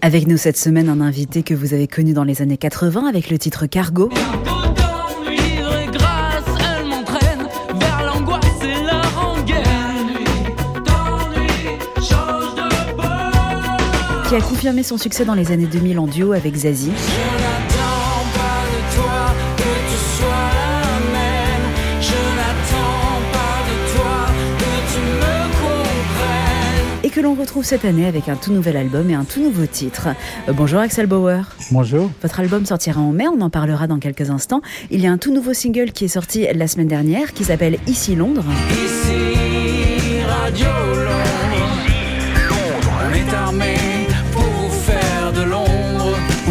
Avec nous cette semaine, un invité que vous avez connu dans les années 80 avec le titre Cargo. qui a confirmé son succès dans les années 2000 en duo avec Zazie. Que l'on retrouve cette année avec un tout nouvel album et un tout nouveau titre. Euh, bonjour Axel Bauer. Bonjour. Votre album sortira en mai, on en parlera dans quelques instants. Il y a un tout nouveau single qui est sorti la semaine dernière qui s'appelle Ici Londres. Ici Radio On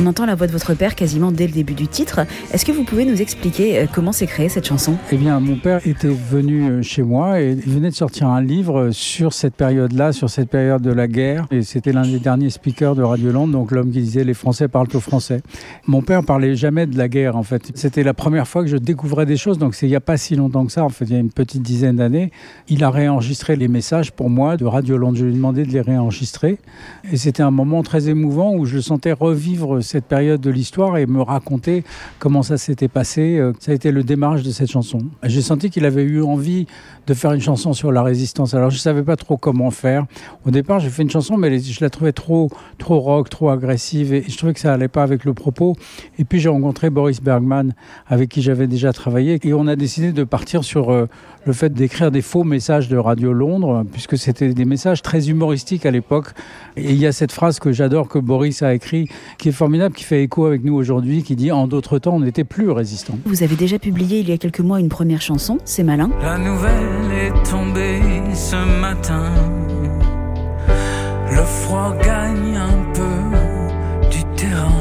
entend la voix de votre père quasiment dès le début du titre. Est-ce que vous pouvez nous expliquer euh, comment s'est créée cette chanson? Eh bien, mon père était venu euh, chez moi et il venait de sortir un livre sur cette période-là, sur cette période de la guerre. Et c'était l'un des derniers speakers de Radio Land, donc l'homme qui disait les Français parlent au français. Mon père parlait jamais de la guerre, en fait. C'était la première fois que je découvrais des choses, donc c'est il n'y a pas si longtemps que ça, en fait, il y a une petite dizaine d'années. Il a réenregistré les messages pour moi de Radio Land. Je lui ai demandé de les réenregistrer. Et c'était un moment très émouvant où je sentais revivre cette période de l'histoire et me raconter comment ça s'était passé. Euh, ça a été le démarrage de cette chanson. J'ai senti qu'il avait eu envie de faire une chanson sur la résistance. Alors je savais pas trop comment faire. Au départ, j'ai fait une chanson, mais je la trouvais trop, trop rock, trop agressive, et je trouvais que ça allait pas avec le propos. Et puis j'ai rencontré Boris Bergman, avec qui j'avais déjà travaillé, et on a décidé de partir sur euh, le fait d'écrire des faux messages de Radio Londres, puisque c'était des messages très humoristiques à l'époque. Et il y a cette phrase que j'adore que Boris a écrit, qui est formidable, qui fait écho avec nous aujourd'hui, qui dit en d'autres temps on n'était plus résistants. Vous avez déjà publié il y a quelques mois une première chanson, C'est malin. La nouvelle est tombée ce matin. Le froid gagne un peu du terrain.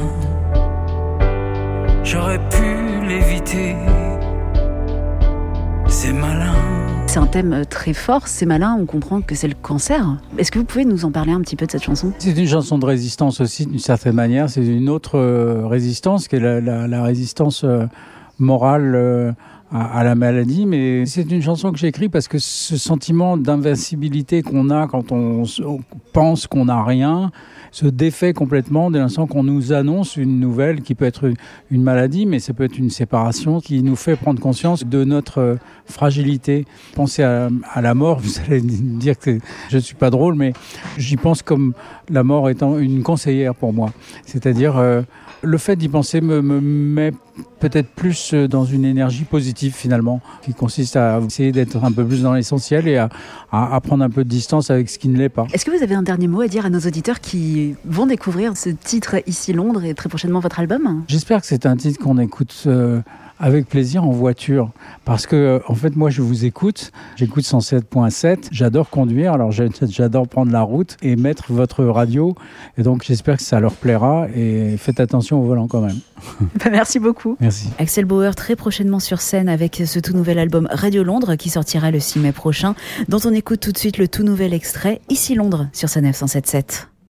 J'aurais pu l'éviter. C'est malin. C'est un thème très fort, c'est malin, on comprend que c'est le cancer. Est-ce que vous pouvez nous en parler un petit peu de cette chanson? C'est une chanson de résistance aussi, d'une certaine manière. C'est une autre euh, résistance, qui est la, résistance euh, morale à, la maladie. Mais c'est une chanson que j'ai écrite parce que ce sentiment d'invincibilité qu'on a quand on pense qu'on n'a rien, se défait complètement dès l'instant qu'on nous annonce une nouvelle qui peut être une maladie, mais ça peut être une séparation qui nous fait prendre conscience de notre euh, fragilité. Pensez à, la mort, vous allez dire que je ne suis pas drôle, mais j'y pense comme la mort étant une conseillère pour moi. C'est-à-dire, euh, le fait d'y penser me met peut-être plus euh, dans une énergie positive finalement, qui consiste à essayer d'être un peu plus dans l'essentiel et à, à, prendre un peu de distance avec ce qui ne l'est pas. Est-ce que vous avez un dernier mot à dire à nos auditeurs qui vont découvrir ce titre ici Londres et très prochainement votre album? J'espère que c'est un titre qu'on écoute. Euh, avec plaisir en voiture. Parce que, euh, en fait, moi, je vous écoute. J'écoute 107.7. J'adore conduire. Alors, j'adore prendre la route et mettre votre radio. Et donc, j'espère que ça leur plaira. Et faites attention au volant quand même. Bah, merci beaucoup. Merci. Axel Bauer, très prochainement sur scène avec ce tout nouvel album Radio Londres qui sortira le 6 mai prochain, dont on écoute tout de suite le tout nouvel extrait Ici Londres sur sa 977.